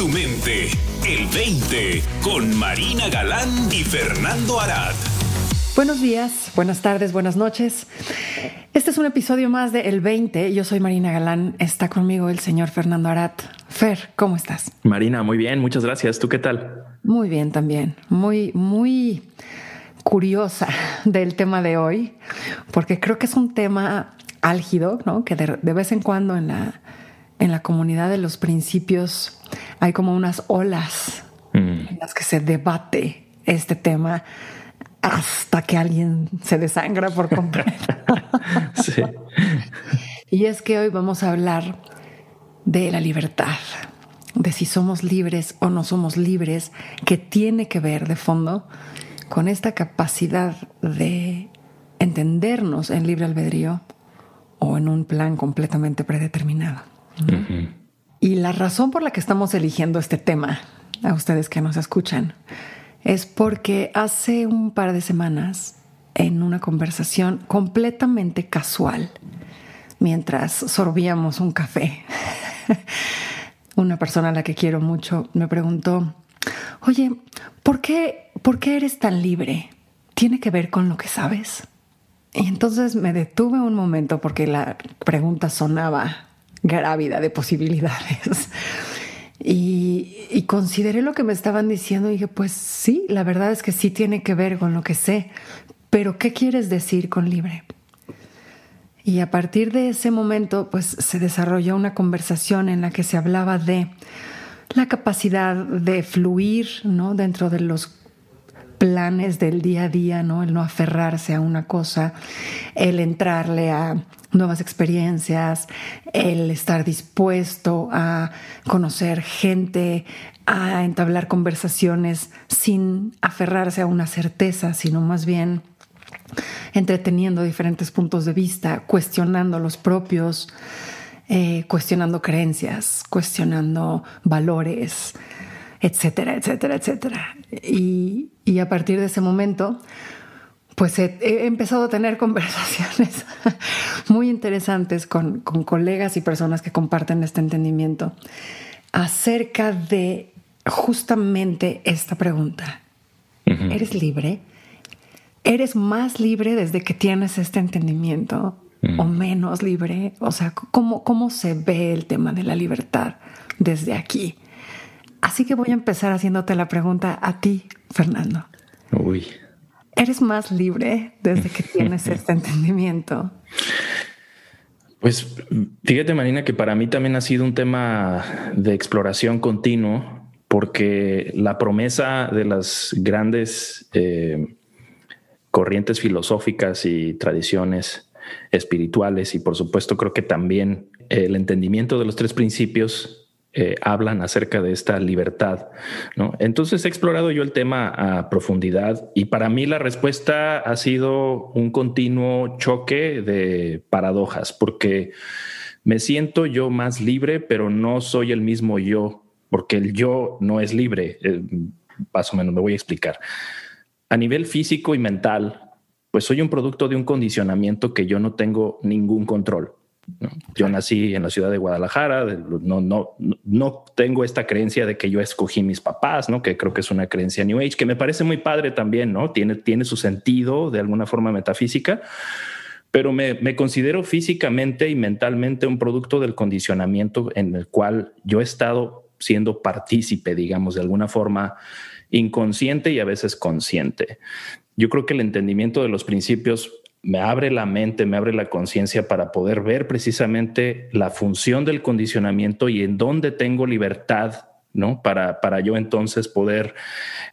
tu mente. El 20 con Marina Galán y Fernando Arad. Buenos días, buenas tardes, buenas noches. Este es un episodio más de El 20. Yo soy Marina Galán. Está conmigo el señor Fernando Arat. Fer, ¿cómo estás? Marina, muy bien, muchas gracias. ¿Tú qué tal? Muy bien también. Muy, muy curiosa del tema de hoy, porque creo que es un tema álgido, ¿no? Que de, de vez en cuando en la, en la comunidad de los principios hay como unas olas mm. en las que se debate este tema hasta que alguien se desangra por completo. sí. Y es que hoy vamos a hablar de la libertad, de si somos libres o no somos libres, que tiene que ver de fondo con esta capacidad de entendernos en libre albedrío o en un plan completamente predeterminado. Y la razón por la que estamos eligiendo este tema, a ustedes que nos escuchan, es porque hace un par de semanas, en una conversación completamente casual, mientras sorbíamos un café, una persona a la que quiero mucho me preguntó, oye, ¿por qué, ¿por qué eres tan libre? ¿Tiene que ver con lo que sabes? Y entonces me detuve un momento porque la pregunta sonaba grávida de posibilidades. Y, consideré lo que me estaban diciendo y dije, pues sí, la verdad es que sí tiene que ver con lo que sé, pero ¿qué quieres decir con libre? Y a partir de ese momento, pues se desarrolló una conversación en la que se hablaba de la capacidad de fluir, ¿no? Dentro de los planes del día a día, ¿no? El no aferrarse a una cosa, el entrarle a nuevas experiencias, el estar dispuesto a conocer gente, a entablar conversaciones sin aferrarse a una certeza, sino más bien entreteniendo diferentes puntos de vista, cuestionando los propios, eh, cuestionando creencias, cuestionando valores, etcétera, etcétera, etcétera. Y, a partir de ese momento, pues he, empezado a tener conversaciones muy interesantes con, colegas y personas que comparten este entendimiento acerca de justamente esta pregunta. ¿Eres libre? ¿Eres más libre desde que tienes este entendimiento o menos libre? O sea, ¿cómo, ¿cómo se ve el tema de la libertad desde aquí? Así que voy a empezar haciéndote la pregunta a ti, Fernando. Uy. ¿Eres más libre desde que tienes este entendimiento? Pues fíjate, Marina, que para mí también ha sido un tema de exploración continuo, porque la promesa de las grandes eh, corrientes filosóficas y tradiciones espirituales, y por supuesto creo que también el entendimiento de los tres principios eh, hablan acerca de esta libertad. ¿no? Entonces he explorado yo el tema a profundidad y para mí la respuesta ha sido un continuo choque de paradojas, porque me siento yo más libre, pero no soy el mismo yo, porque el yo no es libre. Eh, más o menos me voy a explicar. A nivel físico y mental, pues soy un producto de un condicionamiento que yo no tengo ningún control. Yo nací en la ciudad de Guadalajara, no, no, no tengo esta creencia de que yo escogí mis papás, ¿no? que creo que es una creencia New Age, que me parece muy padre también, ¿no? tiene, tiene su sentido de alguna forma metafísica, pero me, me considero físicamente y mentalmente un producto del condicionamiento en el cual yo he estado siendo partícipe, digamos, de alguna forma inconsciente y a veces consciente. Yo creo que el entendimiento de los principios me abre la mente, me abre la conciencia para poder ver precisamente la función del condicionamiento y en dónde tengo libertad, ¿no? Para, para yo entonces poder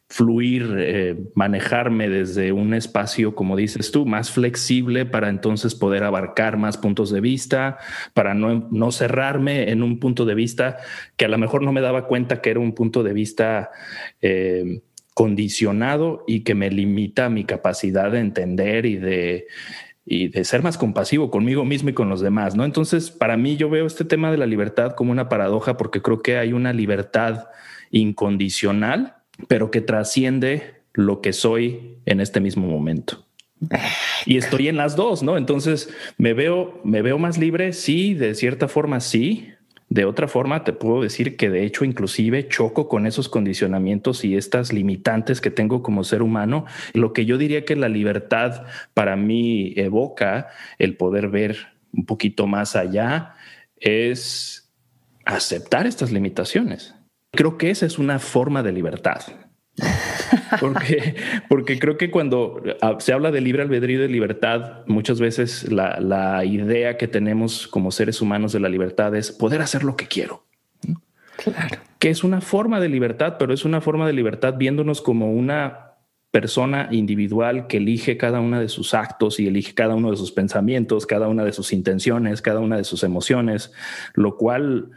fluir, eh, manejarme desde un espacio, como dices tú, más flexible para entonces poder abarcar más puntos de vista, para no, no cerrarme en un punto de vista que a lo mejor no me daba cuenta que era un punto de vista eh, condicionado y que me limita mi capacidad de entender y de, y de ser más compasivo conmigo mismo y con los demás, ¿no? Entonces, para mí yo veo este tema de la libertad como una paradoja porque creo que hay una libertad incondicional, pero que trasciende lo que soy en este mismo momento. Y estoy en las dos, ¿no? Entonces, me veo me veo más libre, sí, de cierta forma sí, De otra forma, te puedo decir que de hecho inclusive choco con esos condicionamientos y estas limitantes que tengo como ser humano. Lo que yo diría que la libertad para mí evoca el poder ver un poquito más allá es aceptar estas limitaciones. Creo que esa es una forma de libertad. Porque, porque creo que cuando ah, se habla de libre albedrío y de libertad, muchas veces la, la idea que tenemos como seres humanos de la libertad es poder hacer lo que quiero. Claro. Que es una forma de libertad, pero es una forma de libertad viéndonos como una persona individual que elige cada una de sus actos y elige cada uno de sus pensamientos, cada una de sus intenciones, cada una de sus emociones, lo cual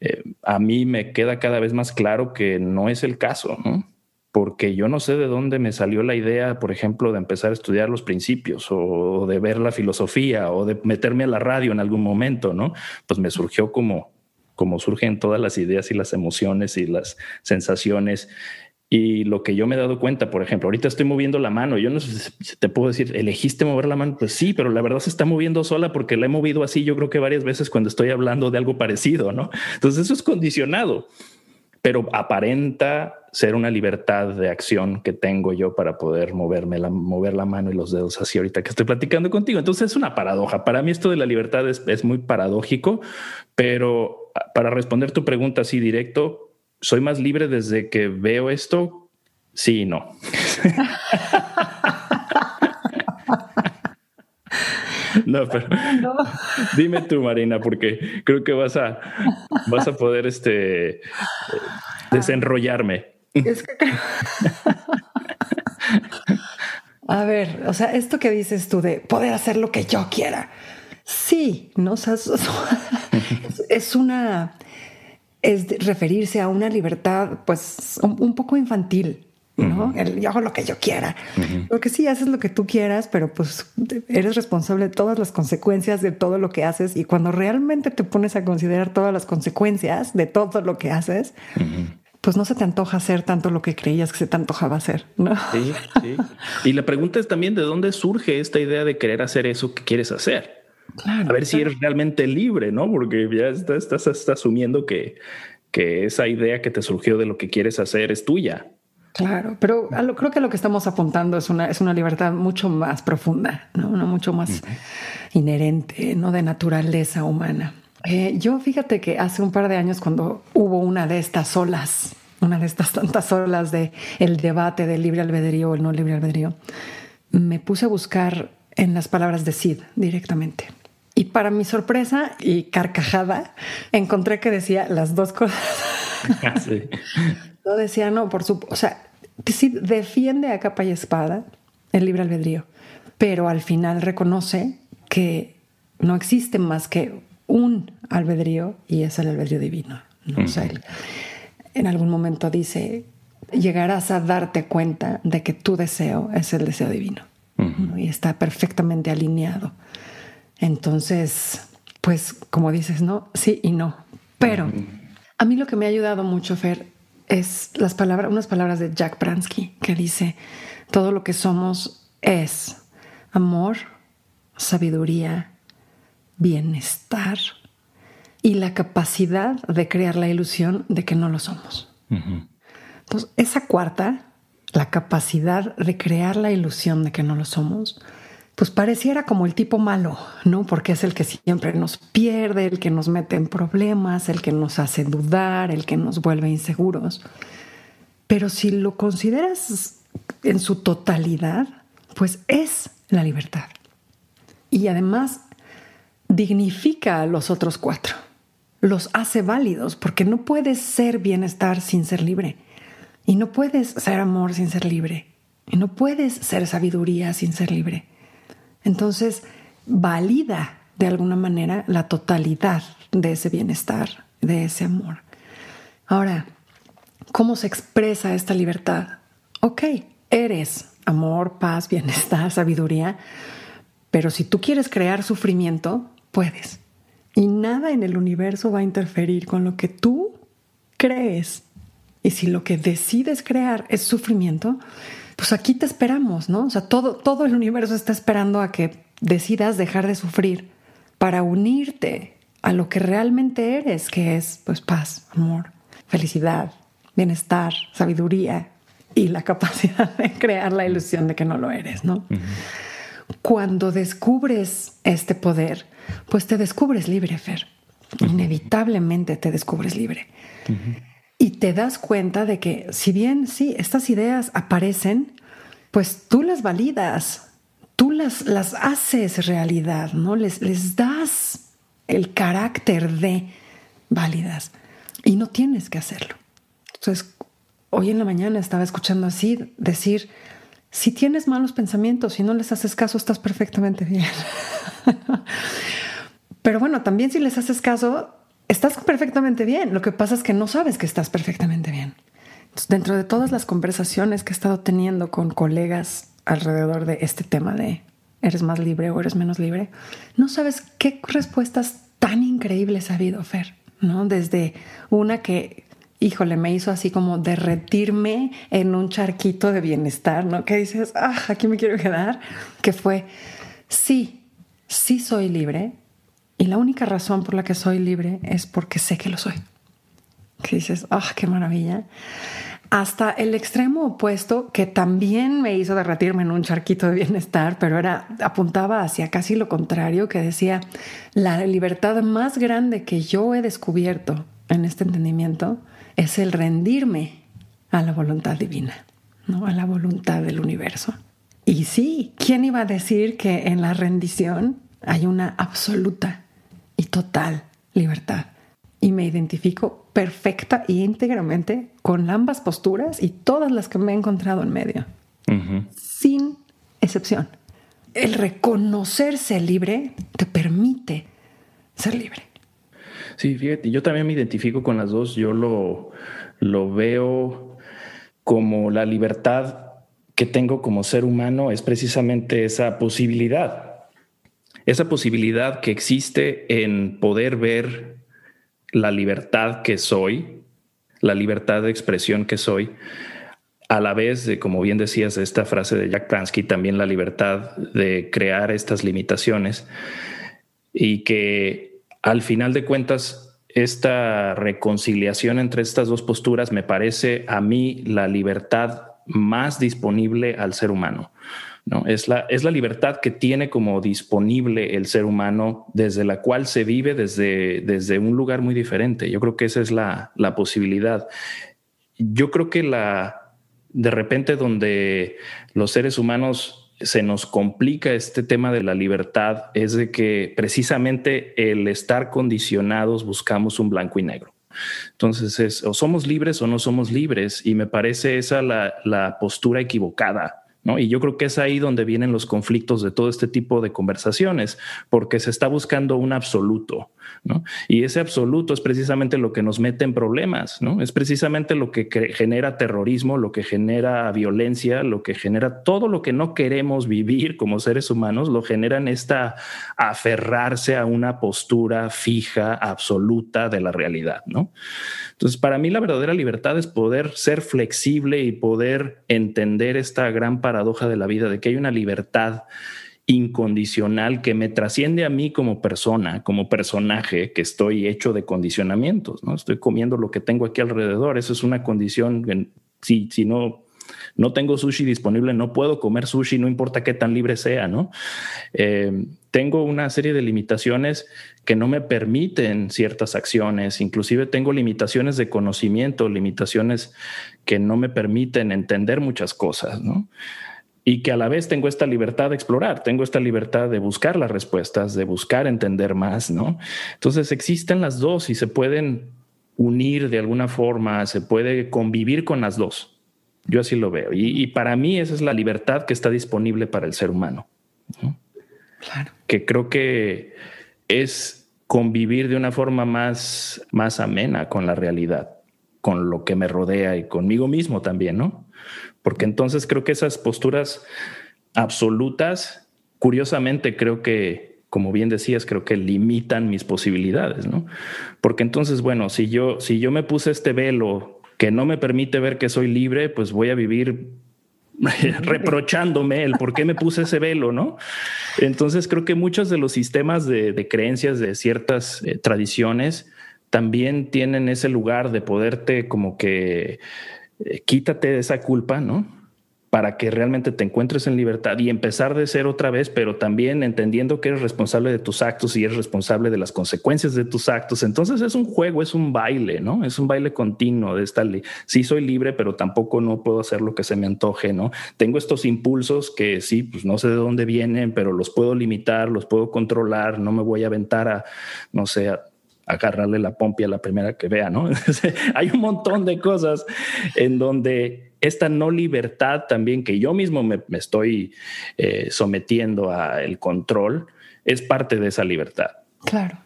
eh, a mí me queda cada vez más claro que no es el caso, ¿no? Porque yo no sé de dónde me salió la idea, por ejemplo, de empezar a estudiar los principios o de ver la filosofía o de meterme a la radio en algún momento, ¿no? Pues me surgió como, como surgen todas las ideas y las emociones y las sensaciones. Y lo que yo me he dado cuenta, por ejemplo, ahorita estoy moviendo la mano. Yo no sé si te puedo decir, ¿elegiste mover la mano? Pues sí, pero la verdad se está moviendo sola porque la he movido así. Yo creo que varias veces cuando estoy hablando de algo parecido, ¿no? Entonces eso es condicionado pero aparenta ser una libertad de acción que tengo yo para poder moverme mover la mano y los dedos así ahorita que estoy platicando contigo. Entonces es una paradoja. Para mí esto de la libertad es, es muy paradójico, pero para responder tu pregunta así directo, soy más libre desde que veo esto. Sí y no. No, pero dime tú, Marina, porque creo que vas a, vas a poder este, desenrollarme. a ver, o sea, esto que dices tú de poder hacer lo que yo quiera. Sí, no o sea, es, una es referirse a una libertad, pues un poco infantil, ¿no? yo hago lo que yo quiera. Porque sí, haces lo que tú quieras, pero pues eres responsable de todas las consecuencias de todo lo que haces. Y cuando realmente te pones a considerar todas las consecuencias de todo lo que haces, pues no se te antoja hacer tanto lo que creías que se te antojaba hacer, ¿no? Sí, sí. Y la pregunta es también de dónde surge esta idea de querer hacer eso que quieres hacer. a ver si eres realmente libre, ¿no? Porque ya estás, estás, asumiendo que, que esa idea que te surgió de lo que quieres hacer es tuya. Claro, pero creo que lo que estamos apuntando es una, es una libertad mucho más profunda, ¿no? mucho más inherente, no de naturaleza humana. Eh, yo fíjate que hace un par de años cuando hubo una de estas olas, una de estas tantas olas de el debate del libre albedrío o el no libre albedrío, me puse a buscar en las palabras de Sid directamente. Y para mi sorpresa y carcajada, encontré que decía las dos cosas. sí. No decía, no, por su... O sea, sí defiende a capa y espada el libre albedrío, pero al final reconoce que no existe más que un albedrío y es el albedrío divino. ¿no? O sea, en algún momento dice, llegarás a darte cuenta de que tu deseo es el deseo divino y está perfectamente alineado. Entonces, pues como dices, no, sí y no. Pero a mí lo que me ha ayudado mucho, Fer, es las palabras, unas palabras de Jack Bransky que dice, todo lo que somos es amor, sabiduría, bienestar y la capacidad de crear la ilusión de que no lo somos. Entonces, esa cuarta, la capacidad de crear la ilusión de que no lo somos, pues pareciera como el tipo malo, ¿no? Porque es el que siempre nos pierde, el que nos mete en problemas, el que nos hace dudar, el que nos vuelve inseguros. Pero si lo consideras en su totalidad, pues es la libertad. Y además dignifica a los otros cuatro, los hace válidos, porque no puedes ser bienestar sin ser libre. Y no puedes ser amor sin ser libre. Y no puedes ser sabiduría sin ser libre. Entonces, valida de alguna manera la totalidad de ese bienestar, de ese amor. Ahora, ¿cómo se expresa esta libertad? Ok, eres amor, paz, bienestar, sabiduría, pero si tú quieres crear sufrimiento, puedes. Y nada en el universo va a interferir con lo que tú crees. Y si lo que decides crear es sufrimiento, pues aquí te esperamos, ¿no? O sea, todo, todo el universo está esperando a que decidas dejar de sufrir para unirte a lo que realmente eres, que es pues paz, amor, felicidad, bienestar, sabiduría y la capacidad de crear la ilusión de que no lo eres, ¿no? Cuando descubres este poder, pues te descubres libre, Fer. Inevitablemente te descubres libre. Y te das cuenta de que si bien sí, estas ideas aparecen, pues tú las validas, tú las, las haces realidad, ¿no? Les, les das el carácter de válidas y no tienes que hacerlo. Entonces, hoy en la mañana estaba escuchando así decir, si tienes malos pensamientos y no les haces caso, estás perfectamente bien. Pero bueno, también si les haces caso, estás perfectamente bien. Lo que pasa es que no sabes que estás perfectamente bien. dentro de todas las conversaciones que he estado teniendo con colegas alrededor de este tema de eres más libre o eres menos libre, no sabes qué respuestas tan increíbles ha habido, Fer, ¿no? Desde una que, híjole, me hizo así como derretirme en un charquito de bienestar, ¿no? Que dices, ah, aquí me quiero quedar, que fue, sí, sí soy libre y la única razón por la que soy libre es porque sé que lo soy. Que dices, ah, qué maravilla hasta el extremo opuesto que también me hizo derretirme en un charquito de bienestar, pero era apuntaba hacia casi lo contrario, que decía la libertad más grande que yo he descubierto en este entendimiento es el rendirme a la voluntad divina, ¿no? a la voluntad del universo. Y sí, ¿quién iba a decir que en la rendición hay una absoluta y total libertad? y me identifico perfecta y íntegramente con ambas posturas y todas las que me he encontrado en medio, sin excepción. El reconocerse libre te permite ser libre. Sí, fíjate, yo también me identifico con las dos. Yo lo, lo veo como la libertad que tengo como ser humano es precisamente esa posibilidad, esa posibilidad que existe en poder ver la libertad que soy, la libertad de expresión que soy, a la vez de, como bien decías, esta frase de Jack Pransky, también la libertad de crear estas limitaciones y que al final de cuentas esta reconciliación entre estas dos posturas me parece a mí la libertad más disponible al ser humano. ¿No? Es, la, es la libertad que tiene como disponible el ser humano, desde la cual se vive desde, desde un lugar muy diferente. Yo creo que esa es la, la posibilidad. Yo creo que la, de repente donde los seres humanos se nos complica este tema de la libertad es de que precisamente el estar condicionados buscamos un blanco y negro. Entonces es o somos libres o no somos libres y me parece esa la, la postura equivocada y yo creo que es ahí donde vienen los conflictos de todo este tipo de conversaciones, porque se está buscando un absoluto, Y ese absoluto es precisamente lo que nos mete en problemas, ¿no? Es precisamente lo que genera terrorismo, lo que genera violencia, lo que genera todo lo que no queremos vivir como seres humanos, lo generan esta aferrarse a una postura fija, absoluta de la realidad, ¿no? Entonces, para mí la verdadera libertad es poder ser flexible y poder entender esta gran paradoja de la vida, de que hay una libertad incondicional que me trasciende a mí como persona, como personaje, que estoy hecho de condicionamientos, ¿no? Estoy comiendo lo que tengo aquí alrededor, eso es una condición, si, si no no tengo sushi disponible, no puedo comer sushi, no importa qué tan libre sea, ¿no? Eh, tengo una serie de limitaciones que no me permiten ciertas acciones, inclusive tengo limitaciones de conocimiento, limitaciones que no me permiten entender muchas cosas, ¿no? Y que a la vez tengo esta libertad de explorar, tengo esta libertad de buscar las respuestas, de buscar entender más, ¿no? Entonces existen las dos y se pueden unir de alguna forma, se puede convivir con las dos. Yo así lo veo. Y, para mí esa es la libertad que está disponible para el ser humano. Claro. Que creo que es convivir de una forma más, más amena con la realidad, con lo que me rodea y conmigo mismo también, ¿no? Porque entonces creo que esas posturas absolutas, curiosamente creo que, como bien decías, creo que limitan mis posibilidades, ¿no? Porque entonces, bueno, si yo, si yo me puse este velo que no me permite ver que soy libre, pues voy a vivir reprochándome el por qué me puse ese velo, ¿no? Entonces creo que muchos de los sistemas de, creencias de ciertas eh, tradiciones también tienen ese lugar de poderte como que eh, quítate de esa culpa, ¿no? para que realmente te encuentres en libertad y empezar de ser otra vez, pero también entendiendo que eres responsable de tus actos y eres responsable de las consecuencias de tus actos. Entonces es un juego, es un baile, ¿no? Es un baile continuo de esta ley. Sí soy libre, pero tampoco no puedo hacer lo que se me antoje, ¿no? Tengo estos impulsos que sí, pues no sé de dónde vienen, pero los puedo limitar, los puedo controlar, no me voy a aventar a, no sé, a agarrarle la pompi a la primera que vea, ¿no? Hay un montón de cosas en donde esta no libertad también que yo mismo me, estoy eh, sometiendo al control es parte de esa libertad. Claro.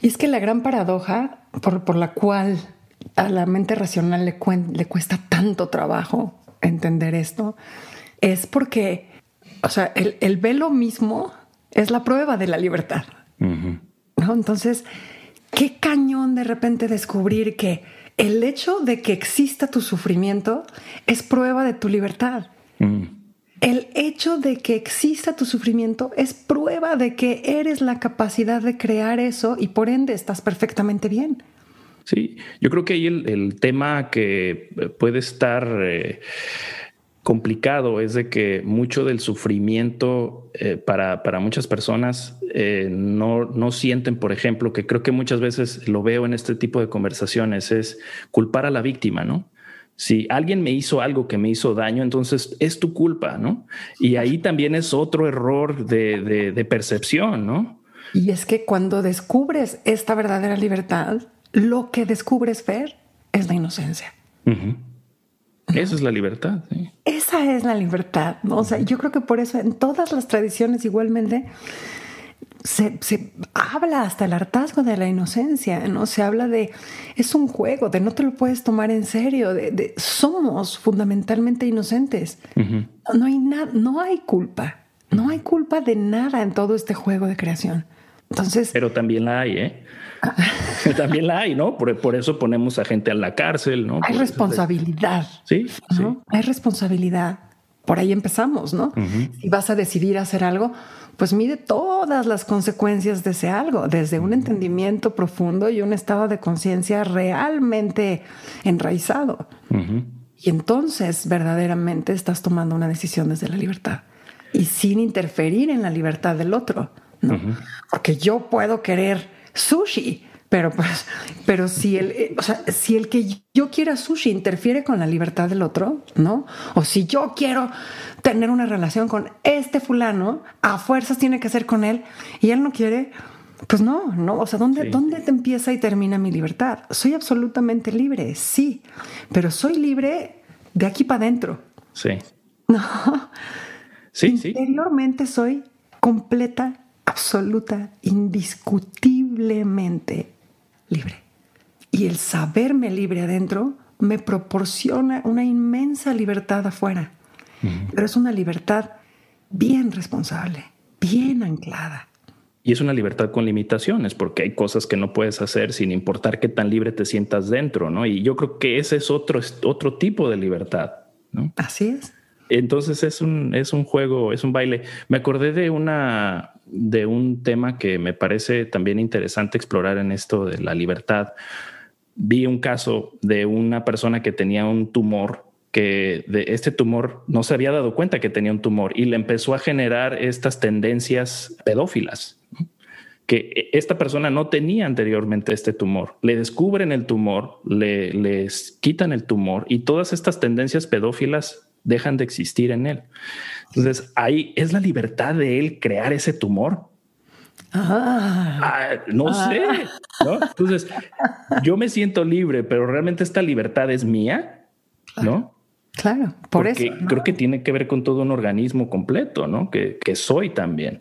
Y es que la gran paradoja por, la cual a la mente racional le, le cuesta tanto trabajo entender esto es porque, o sea, el, velo mismo es la prueba de la libertad. ¿no? Entonces, qué cañón de repente descubrir que el hecho de que exista tu sufrimiento es prueba de tu libertad. Mm. El hecho de que exista tu sufrimiento es prueba de que eres la capacidad de crear eso y por ende estás perfectamente bien. Sí, yo creo que ahí el, tema que puede estar eh, complicado es de que mucho del sufrimiento eh, para, para, muchas personas eh, no, no sienten, por ejemplo, que creo que muchas veces lo veo en este tipo de conversaciones, es culpar a la víctima, ¿no? Si alguien me hizo algo que me hizo daño, entonces es tu culpa, ¿no? Y ahí también es otro error de, de, percepción, ¿no? Y es que cuando descubres esta verdadera libertad, lo que descubres ver es la inocencia. Esa es la libertad. Esa es la libertad. O sea, yo creo que por eso en todas las tradiciones igualmente se, habla hasta el hartazgo de la inocencia, ¿no? Se habla de, es un juego, de no te lo puedes tomar en serio, de, somos fundamentalmente inocentes. No hay nada, no hay culpa, no hay culpa de nada en todo este juego de creación. Entonces. Pero también la hay, ¿eh? También la hay, ¿no? Por, eso ponemos a gente a la cárcel, ¿no? Hay responsabilidad. Sí, sí. Hay responsabilidad. Por ahí empezamos, ¿no? Si vas a decidir hacer algo, pues mide todas las consecuencias de ese algo, desde un entendimiento profundo y un estado de conciencia realmente enraizado. Y entonces verdaderamente estás tomando una decisión desde la libertad y sin interferir en la libertad del otro. ¿No? Porque yo puedo querer sushi. Pero pues, pero si el, eh, o sea, si el que yo quiera sushi interfiere con la libertad del otro, ¿no? O si yo quiero tener una relación con este fulano, a fuerzas tiene que ser con él y él no quiere, pues no, no. O sea, ¿dónde, ¿dónde te empieza y termina mi libertad? Soy absolutamente libre, sí, pero soy libre de aquí para adentro. Sí. No. Sí, sí. Interiormente soy completa absoluta, indiscutiblemente libre. Y el saberme libre adentro me proporciona una inmensa libertad afuera. Pero es una libertad bien responsable, bien anclada. Y es una libertad con limitaciones, porque hay cosas que no puedes hacer sin importar qué tan libre te sientas dentro, ¿no? Y yo creo que ese es otro, otro tipo de libertad, ¿no? Así es. Entonces es un, es un juego, es un baile. Me acordé de una, de un tema que me parece también interesante explorar en esto de la libertad. Vi un caso de una persona que tenía un tumor que de este tumor no se había dado cuenta que tenía un tumor y le empezó a generar estas tendencias pedófilas que esta persona no tenía anteriormente este tumor. Le descubren el tumor, le, les quitan el tumor y todas estas tendencias pedófilas dejan de existir en él. Entonces ahí es la libertad de él crear ese tumor. Ah, ah no ah. sé. Entonces yo me siento libre, pero realmente esta libertad es mía, ¿no? Claro, por eso. Creo que tiene que ver con todo un organismo completo, ¿no? Que, que soy también.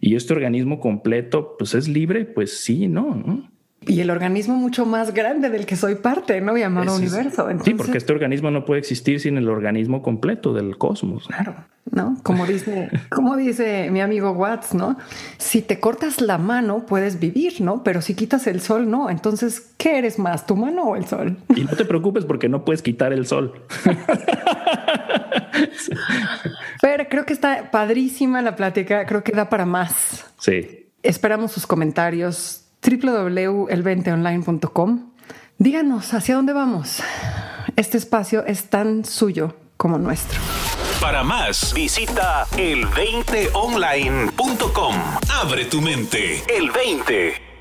Y este organismo completo, pues es libre, pues sí, no, ¿no? Y el organismo mucho más grande del que soy parte, ¿no? Llamado universo. sí, porque este organismo no puede existir sin el organismo completo del cosmos. Claro, ¿no? Como dice, como dice mi amigo Watts, ¿no? Si te cortas la mano, puedes vivir, ¿no? Pero si quitas el sol, no. Entonces, ¿qué eres más, tu mano o el sol? Y no te preocupes porque no puedes quitar el sol. Pero creo que está padrísima la plática. Creo que da para más. Sí. Esperamos sus comentarios. www.el20online.com. Díganos hacia dónde vamos. Este espacio es tan suyo como nuestro. Para más, visita el20online.com. Abre tu mente. El 20.